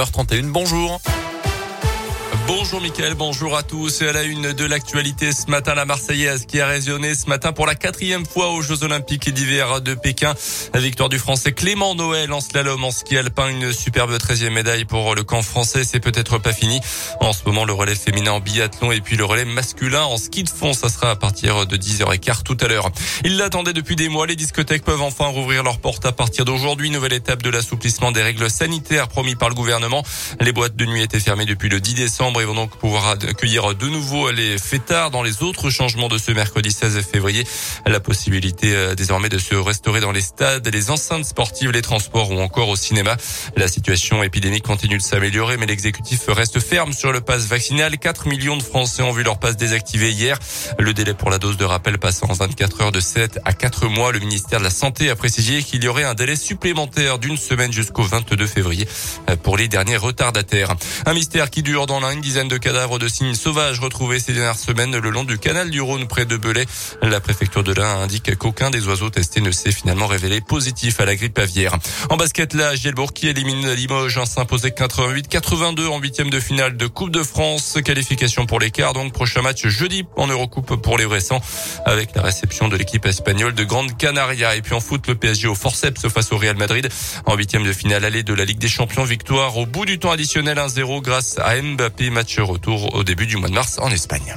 9h31. Bonjour. Bonjour Mickaël, bonjour à tous. Et à la une de l'actualité ce matin, la Marseillaise qui a résonné ce matin pour la quatrième fois aux Jeux Olympiques d'hiver de Pékin. La victoire du Français Clément Noël en slalom, en ski alpin, une superbe 13e médaille pour le camp français. C'est peut-être pas fini. En ce moment, le relais féminin en biathlon et puis le relais masculin en ski de fond. Ça sera à partir de 10h15 tout à l'heure. Ils l'attendaient depuis des mois. Les discothèques peuvent enfin rouvrir leurs portes à partir d'aujourd'hui. Nouvelle étape de l'assouplissement des règles sanitaires promis par le gouvernement. Les boîtes de nuit étaient fermées depuis le 10 décembre et vont donc pouvoir accueillir de nouveau les fêtards dans les autres changements de ce mercredi 16 février. La possibilité euh, désormais de se restaurer dans les stades, les enceintes sportives, les transports ou encore au cinéma. La situation épidémique continue de s'améliorer, mais l'exécutif reste ferme sur le pass vaccinal. 4 millions de Français ont vu leur passe désactivé hier. Le délai pour la dose de rappel passe en 24 heures de 7 à 4 mois. Le ministère de la Santé a précisé qu'il y aurait un délai supplémentaire d'une semaine jusqu'au 22 février euh, pour les derniers retardataires. Un mystère qui dure dans l'un de cadavres de signes sauvages retrouvés ces dernières semaines le long du canal du Rhône près de Belay. La préfecture de l'Ain indique qu'aucun des oiseaux testés ne s'est finalement révélé positif à la grippe aviaire. En basket, là, Gielbourg qui élimine Limoges, hein, s'imposait 88-82 en huitième de finale de Coupe de France. Qualification pour l'écart. Donc, prochain match jeudi en Eurocoupe pour les récents avec la réception de l'équipe espagnole de Grande Canaria. Et puis en foot, le PSG au forceps face au Real Madrid en huitième de finale allée de la Ligue des Champions. Victoire au bout du temps additionnel 1-0 grâce à Mbappé. Match retour au début du mois de mars en Espagne.